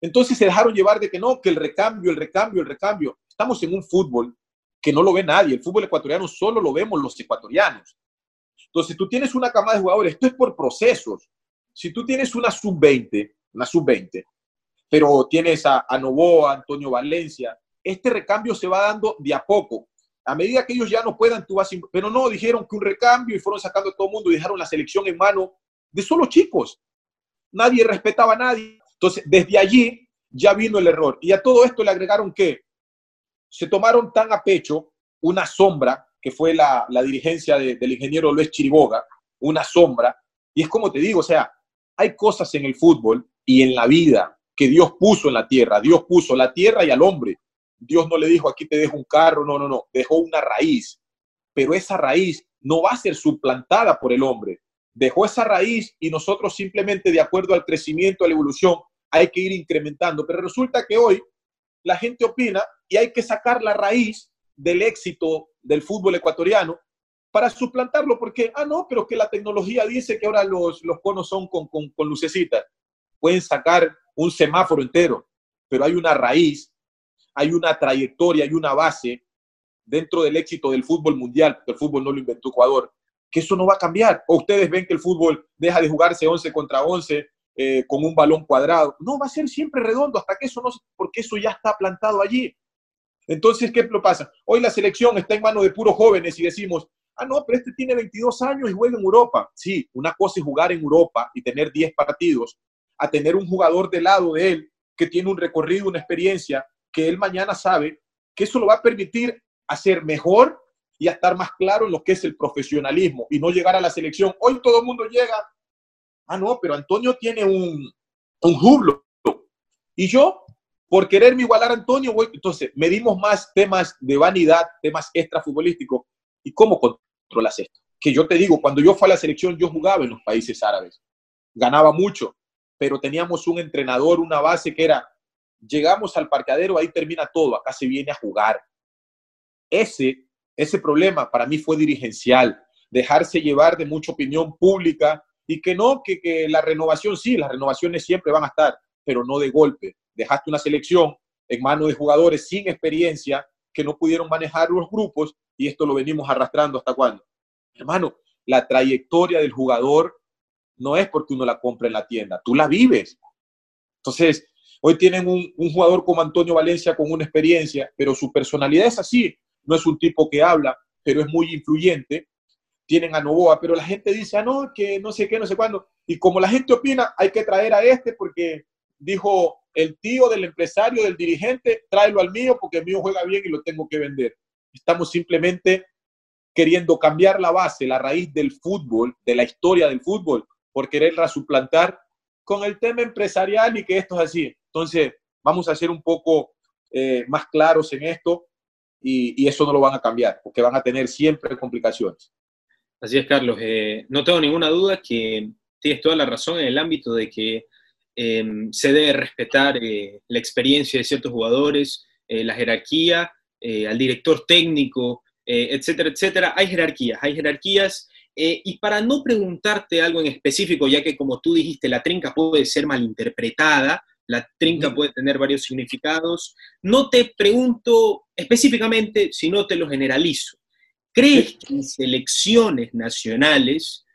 Speaker 2: Entonces se dejaron llevar de que no, que el recambio, el recambio, el recambio. Estamos en un fútbol que no lo ve nadie. El fútbol ecuatoriano solo lo vemos los ecuatorianos. Entonces, tú tienes una cama de jugadores, esto es por procesos. Si tú tienes una sub-20, una sub-20, pero tienes a Novoa, Antonio Valencia, este recambio se va dando de a poco. A medida que ellos ya no puedan, tú vas... Pero no, dijeron que un recambio y fueron sacando a todo el mundo y dejaron la selección en mano de solo chicos. Nadie respetaba a nadie. Entonces, desde allí ya vino el error. Y a todo esto le agregaron que se tomaron tan a pecho una sombra, que fue la, dirigencia del ingeniero Luis Chiriboga, una sombra, y es como te digo, o sea, hay cosas en el fútbol y en la vida que Dios puso en la tierra, Dios puso la tierra y al hombre. Dios no le dijo, aquí te dejo un carro, no, no, no, dejó una raíz, pero esa raíz no va a ser suplantada por el hombre. Dejó esa raíz y nosotros simplemente de acuerdo al crecimiento, a la evolución, hay que ir incrementando. Pero resulta que hoy la gente opina y hay que sacar la raíz del éxito del fútbol ecuatoriano para suplantarlo, porque, ah, no, pero que la tecnología dice que ahora los, los conos son con, con, con lucecitas. Pueden sacar un semáforo entero, pero hay una raíz, hay una trayectoria, hay una base dentro del éxito del fútbol mundial, el fútbol no lo inventó Ecuador, que eso no va a cambiar. O ustedes ven que el fútbol deja de jugarse 11 contra 11 eh, con un balón cuadrado. No, va a ser siempre redondo hasta que eso no, porque eso ya está plantado allí. Entonces, ¿qué pasa? Hoy la selección está en manos de puros jóvenes y decimos, ah, no, pero este tiene 22 años y juega en Europa. Sí, una cosa es jugar en Europa y tener 10 partidos, a tener un jugador de lado de él que tiene un recorrido, una experiencia, que él mañana sabe que eso lo va a permitir hacer mejor y estar más claro en lo que es el profesionalismo y no llegar a la selección. Hoy todo el mundo llega, ah, no, pero Antonio tiene un, un jublo. Y yo, por quererme igualar a Antonio, voy, entonces medimos más temas de vanidad, temas extrafutbolísticos. ¿Y cómo controlas esto? Que yo te digo, cuando yo fui a la selección, yo jugaba en los países árabes. Ganaba mucho, pero teníamos un entrenador, una base que era, llegamos al parqueadero, ahí termina todo, acá se viene a jugar. Ese, ese problema para mí fue dirigencial, dejarse llevar de mucha opinión pública y que no, que, que la renovación, sí, las renovaciones siempre van a estar, pero no de golpe. Dejaste una selección en manos de jugadores sin experiencia que no pudieron manejar los grupos y esto lo venimos arrastrando hasta cuándo. Hermano, la trayectoria del jugador no es porque uno la compra en la tienda, tú la vives. Entonces, hoy tienen un, jugador como Antonio Valencia con una experiencia, pero su personalidad es así, no es un tipo que habla, pero es muy influyente. Tienen a Novoa, pero la gente dice, ah, no, que no sé qué, no sé cuándo. Y como la gente opina, hay que traer a este porque dijo el tío del empresario, del dirigente, tráelo al mío porque el mío juega bien y lo tengo que vender. Estamos simplemente queriendo cambiar la base, la raíz del fútbol, de la historia del fútbol, por quererla suplantar con el tema empresarial y que esto es así. Entonces, vamos a ser un poco eh, más claros en esto y, eso no lo van a cambiar, porque van a tener siempre complicaciones.
Speaker 1: Así es, Carlos. Eh, no tengo ninguna duda que tienes toda la razón en el ámbito de que em, se debe respetar eh, la experiencia de ciertos jugadores, la jerarquía, al director técnico, etcétera, etcétera. Hay jerarquías, hay jerarquías eh, y para no preguntarte algo en específico, ya que como tú dijiste, la trinca puede ser malinterpretada, la trinca puede tener varios significados, no te pregunto específicamente, sino te lo generalizo. ¿Crees que en selecciones nacionales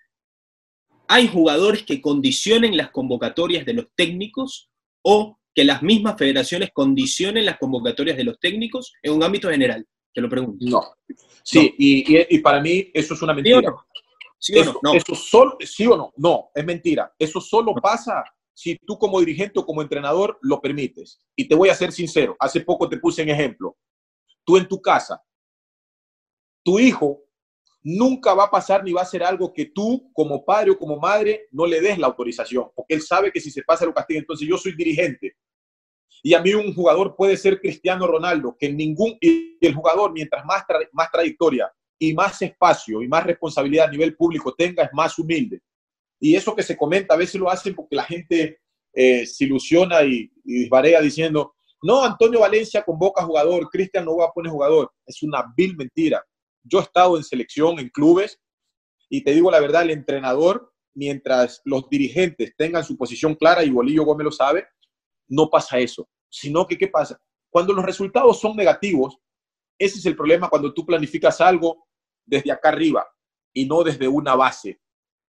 Speaker 1: hay jugadores que condicionen las convocatorias de los técnicos o que las mismas federaciones condicionen las convocatorias de los técnicos en un ámbito general? Te lo pregunto.
Speaker 2: No. Sí, Y, para mí eso es una mentira. ¿Sí o no? no. Eso solo, ¿Sí o no? No, es mentira. Eso solo pasa si tú como dirigente o como entrenador lo permites. Y te voy a ser sincero, hace poco te puse en ejemplo. Tú en tu casa, tu hijo nunca va a pasar ni va a hacer algo que tú como padre o como madre no le des la autorización, porque él sabe que si se pasa lo castiga. Entonces yo soy dirigente. Y a mí un jugador puede ser Cristiano Ronaldo, que ningún, y el jugador mientras más, más trayectoria, y más espacio y más responsabilidad a nivel público tenga, es más humilde. Y eso que se comenta a veces lo hacen porque la gente eh, se ilusiona y, y diciendo, no, Antonio Valencia convoca jugador, Cristian Nova pone jugador. Es una vil mentira. Yo he estado en selección, en clubes, y te digo la verdad, el entrenador, mientras los dirigentes tengan su posición clara, y Bolillo Gómez lo sabe, no pasa eso. Sino que, ¿qué pasa? Cuando los resultados son negativos, ese es el problema cuando tú planificas algo desde acá arriba y no desde una base.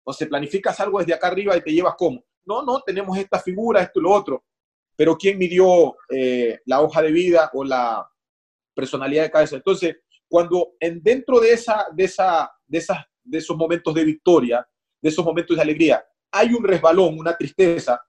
Speaker 2: O se planificas algo desde acá arriba y te llevas como, no, no, tenemos esta figura, esto y lo otro. Pero ¿quién midió eh, la hoja de vida o la personalidad de cada Entonces, cuando en, dentro de, esa, de, esa, de, esas, de esos momentos de victoria, de esos momentos de alegría, hay un resbalón, una tristeza,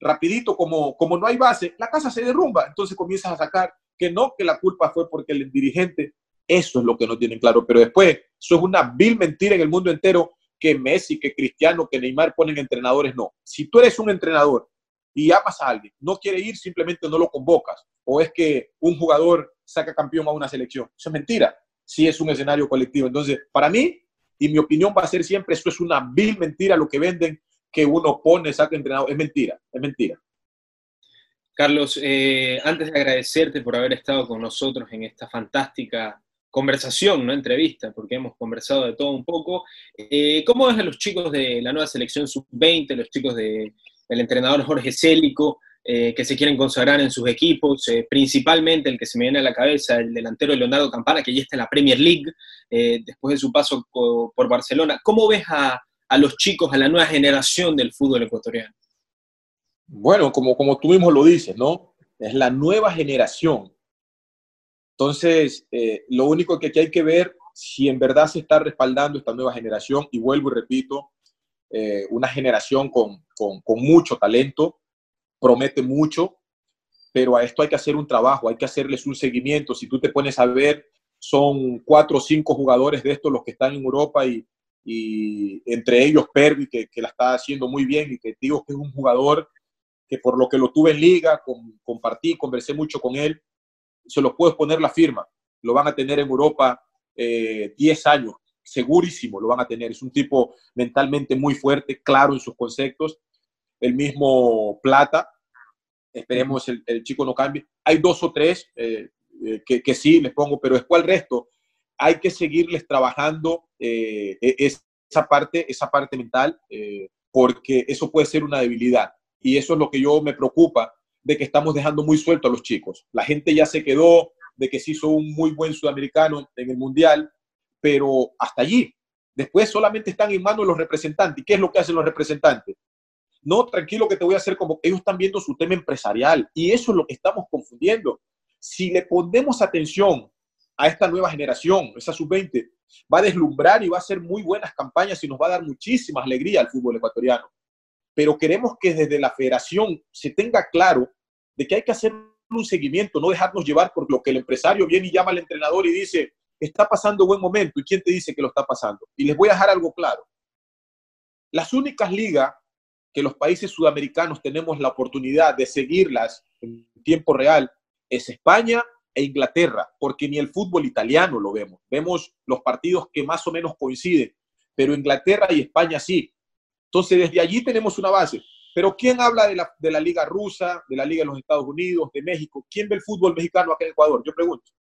Speaker 2: rapidito, como, como no hay base, la casa se derrumba. Entonces comienzas a sacar que no, que la culpa fue porque el dirigente, eso es lo que no tienen claro. Pero después, eso es una vil mentira en el mundo entero que Messi, que Cristiano, que Neymar ponen entrenadores, no. Si tú eres un entrenador y amas a alguien, no quiere ir, simplemente no lo convocas. O es que un jugador saca campeón a una selección. Eso es mentira. Si es un escenario colectivo. Entonces, para mí, y mi opinión va a ser siempre, eso es una vil mentira lo que venden, que uno pone, saca entrenador. Es mentira, es mentira.
Speaker 1: Carlos, eh, antes de agradecerte por haber estado con nosotros en esta fantástica conversación, no entrevista, porque hemos conversado de todo un poco, eh, ¿cómo ves a los chicos de la nueva selección sub-20, los chicos del entrenador Jorge Célico? eh, que se quieren consagrar en sus equipos, eh, principalmente el que se me viene a la cabeza, el delantero Leonardo Campana, que ya está en la Premier League después de su paso por, Barcelona. ¿Cómo ves a, los chicos, a la nueva generación del fútbol ecuatoriano?
Speaker 2: Bueno, como, como tú mismo lo dices, ¿no? Es la nueva generación. Entonces, lo único que aquí hay que ver si en verdad se está respaldando esta nueva generación, y vuelvo y repito, una generación con, con, con mucho talento, promete mucho, pero a esto hay que hacer un trabajo, hay que hacerles un seguimiento. Si tú te pones a ver, son cuatro o cinco jugadores de estos los que están en Europa y, entre ellos Pervi, que, la está haciendo muy bien y que digo que es un jugador que por lo que lo tuve en liga, compartí, conversé mucho con él, se los puedo poner la firma. Lo van a tener en Europa 10 eh, años, segurísimo lo van a tener. Es un tipo mentalmente muy fuerte, claro en sus conceptos el mismo Plata. Esperemos el, el chico no cambie. Hay dos o tres eh, eh, que, que, sí les pongo, pero después el resto hay que seguirles trabajando eh, e, esa, parte, esa parte mental, porque eso puede ser una debilidad. Y eso es lo que yo me preocupa, de que estamos dejando muy suelto a los chicos. La gente ya se quedó de que se hizo un muy buen sudamericano en el Mundial, pero hasta allí. Después solamente están en manos los representantes. ¿Y qué es lo que hacen los representantes? No, tranquilo que te voy a hacer como ellos están viendo su tema empresarial y eso es lo que estamos confundiendo. Si le ponemos atención a esta nueva generación, esa sub-20, va a deslumbrar y va a hacer muy buenas campañas y nos va a dar muchísima alegría al fútbol ecuatoriano. Pero queremos que desde la federación se tenga claro de que hay que hacer un seguimiento, no dejarnos llevar por lo que el empresario viene y llama al entrenador y dice, está pasando buen momento. ¿Y quién te dice que lo está pasando? Y les voy a dejar algo claro. Las únicas ligas que los países sudamericanos tenemos la oportunidad de seguirlas en tiempo real es España e Inglaterra, porque ni el fútbol italiano lo vemos. Vemos los partidos que más o menos coinciden, pero Inglaterra y España sí. Entonces, desde allí tenemos una base. Pero ¿quién habla de la, de la Liga Rusa, de la Liga de los Estados Unidos, de México? ¿Quién ve el fútbol mexicano acá en Ecuador? Yo pregunto.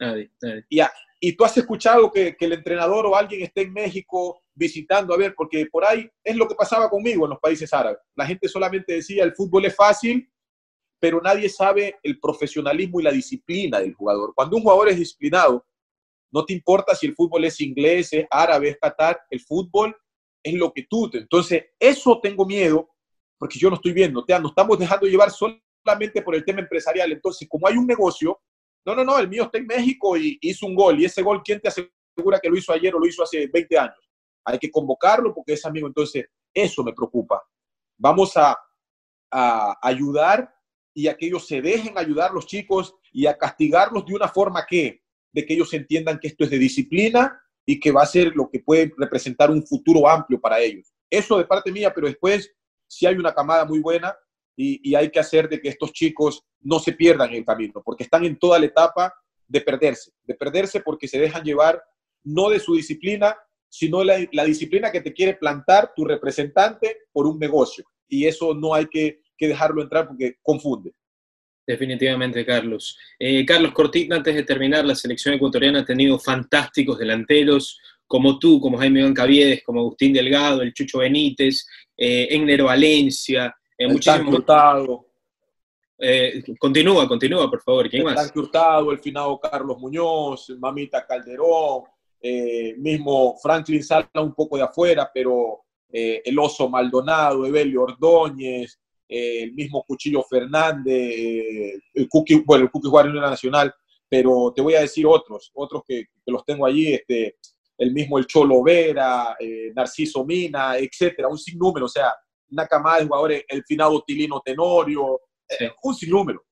Speaker 1: Nadie, nadie.
Speaker 2: Ya. Y tú has escuchado que, que el entrenador o alguien esté en México visitando, a ver, porque por ahí es lo que pasaba conmigo en los países árabes. La gente solamente decía, el fútbol es fácil, pero nadie sabe el profesionalismo y la disciplina del jugador. Cuando un jugador es disciplinado, no te importa si el fútbol es inglés, es árabe, es qatar, el fútbol es lo que tú. Entonces, eso tengo miedo, porque yo no estoy viendo, te, nos estamos dejando llevar solamente por el tema empresarial. Entonces, como hay un negocio, no, no, no, el mío está en México y hizo un gol, y ese gol, ¿quién te asegura que lo hizo ayer o lo hizo hace 20 años? hay que convocarlo porque es amigo. Entonces, eso me preocupa. Vamos a, ayudar y a que ellos se dejen ayudar los chicos y a castigarlos de una forma que, de que ellos entiendan que esto es de disciplina y que va a ser lo que puede representar un futuro amplio para ellos. Eso de parte mía, pero después si hay una camada muy buena y, hay que hacer de que estos chicos no se pierdan el camino, porque están en toda la etapa de perderse, de perderse porque se dejan llevar no de su disciplina, sino la, disciplina que te quiere plantar tu representante por un negocio. Y eso no hay que, dejarlo entrar porque confunde.
Speaker 1: Definitivamente, Carlos. Eh, Carlos Cortina, antes de terminar, la selección ecuatoriana ha tenido fantásticos delanteros, como tú, como Jaime Iván Caviedes, como Agustín Delgado, el Chucho Benítez, eh, Enner Valencia,
Speaker 2: eh, muchísimos.
Speaker 1: Eh, continúa, continúa, por favor. ¿Quién
Speaker 2: el
Speaker 1: más?
Speaker 2: Hurtado, el finado Carlos Muñoz, Mamita Calderón, eh, mismo Franklin sale un poco de afuera, pero el Oso Maldonado, Evelio Ordóñez, eh, el mismo Cuchillo Fernández, el Cookie, bueno, el Cookie Juárez Nacional, pero te voy a decir otros, otros que, los tengo allí, este, el mismo El Cholo Vera, Narciso Mina, etcétera, un sinnúmero, o sea, una camada de jugadores, el finado Tilino Tenorio, un sinnúmero.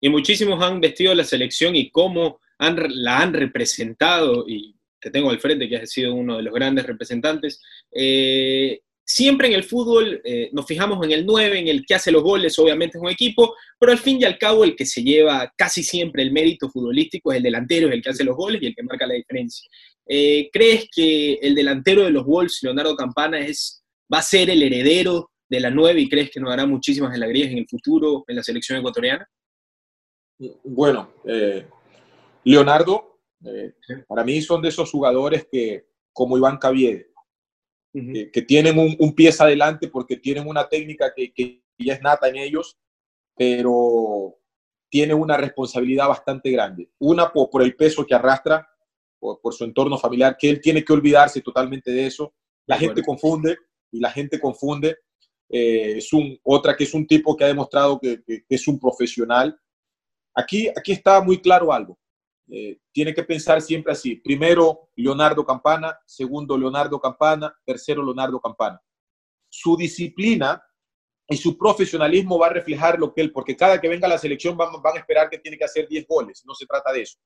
Speaker 1: Y muchísimos han vestido la selección y cómo han, la han representado y te tengo al frente, que has sido uno de los grandes representantes. Eh, siempre en el fútbol eh, nos fijamos en el 9, en el que hace los goles, obviamente es un equipo, pero al fin y al cabo el que se lleva casi siempre el mérito futbolístico es el delantero, es el que hace los goles y el que marca la diferencia. Eh, ¿Crees que el delantero de los Wolves, Leonardo Campana, es, va a ser el heredero de la 9 y crees que nos dará muchísimas alegrías en el futuro en la selección ecuatoriana?
Speaker 2: Bueno, Leonardo eh, para mí son de esos jugadores que, como Iván Que, tienen un, un, pie adelante porque tienen una técnica que, que, ya es nata en ellos pero tiene una responsabilidad bastante grande. Una por, el peso que arrastra, por, su entorno familiar, que él tiene que olvidarse totalmente de eso. La gente confunde y la gente confunde. Eh, es un, otra que es un tipo que ha demostrado que, es un profesional. Aquí, aquí está muy claro algo. Eh, tiene que pensar siempre así. Primero, Leonardo Campana. Segundo, Leonardo Campana. Tercero, Leonardo Campana. Su disciplina y su profesionalismo va a reflejar lo que él, porque cada que venga la selección van, van a esperar que tiene que hacer 10 goles. No se trata de eso.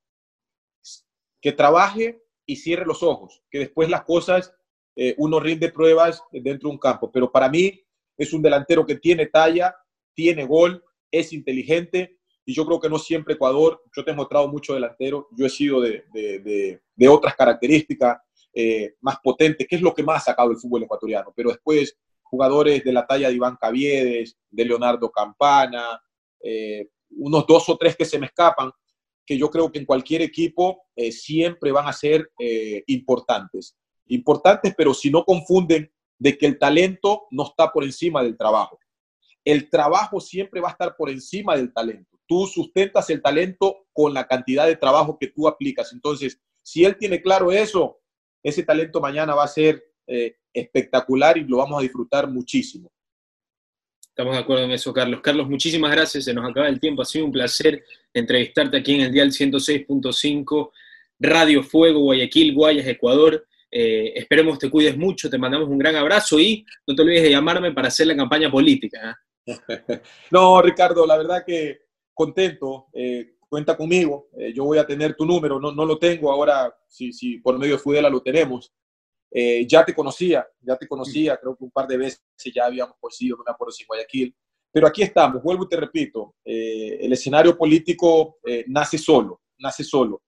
Speaker 2: Que trabaje y cierre los ojos, que después las cosas eh, uno rinde pruebas dentro de un campo. Pero para mí es un delantero que tiene talla, tiene gol, es inteligente y yo creo que no siempre Ecuador, yo te he mostrado mucho delantero, yo he sido de, de, de, otras características eh, más potentes, que es lo que más ha sacado el fútbol ecuatoriano, pero después jugadores de la talla de Iván Caviedes, de Leonardo Campana, eh, unos dos o tres que se me escapan, que yo creo que en cualquier equipo siempre van a ser importantes importantes, pero si no confunden de que el talento no está por encima del trabajo. El trabajo siempre va a estar por encima del talento. Tú sustentas el talento con la cantidad de trabajo que tú aplicas. Entonces, si él tiene claro eso, ese talento mañana va a ser eh, espectacular y lo vamos a disfrutar muchísimo.
Speaker 1: Estamos de acuerdo en eso, Carlos. Carlos, muchísimas gracias. Se nos acaba el tiempo. Ha sido un placer entrevistarte aquí en el Dial 106.5, Radio Fuego, Guayaquil, Guayas, Ecuador. Eh, esperemos te cuides mucho, te mandamos un gran abrazo y no te olvides de llamarme para hacer la campaña política.
Speaker 2: ¿eh? no, Ricardo, la verdad que contento, eh, cuenta conmigo, yo voy a tener tu número, no, no lo tengo ahora, si, si por medio de Fudela lo tenemos. ya te conocía, ya te conocía, creo que un par de veces ya habíamos coincidido, no me acuerdo si en Guayaquil, pero aquí estamos, vuelvo y te repito, el escenario político nace solo, nace solo.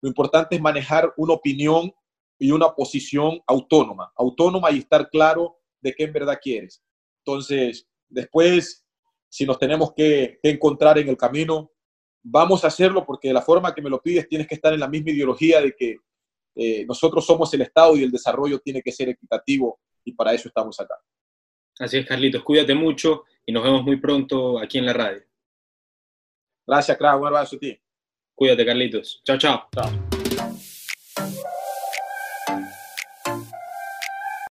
Speaker 2: Lo importante es manejar una opinión y una posición autónoma, autónoma y estar claro de qué en verdad quieres. Entonces, después, si nos tenemos que, encontrar en el camino, vamos a hacerlo porque de la forma que me lo pides tienes que estar en la misma ideología de que eh, nosotros somos el Estado y el desarrollo tiene que ser equitativo y para eso estamos acá.
Speaker 1: Así es, Carlitos. Cuídate mucho y nos vemos muy pronto aquí en la radio.
Speaker 2: Gracias, Craig. Un abrazo a ti.
Speaker 1: Cuídate, Carlitos. Chao, chao. Chao.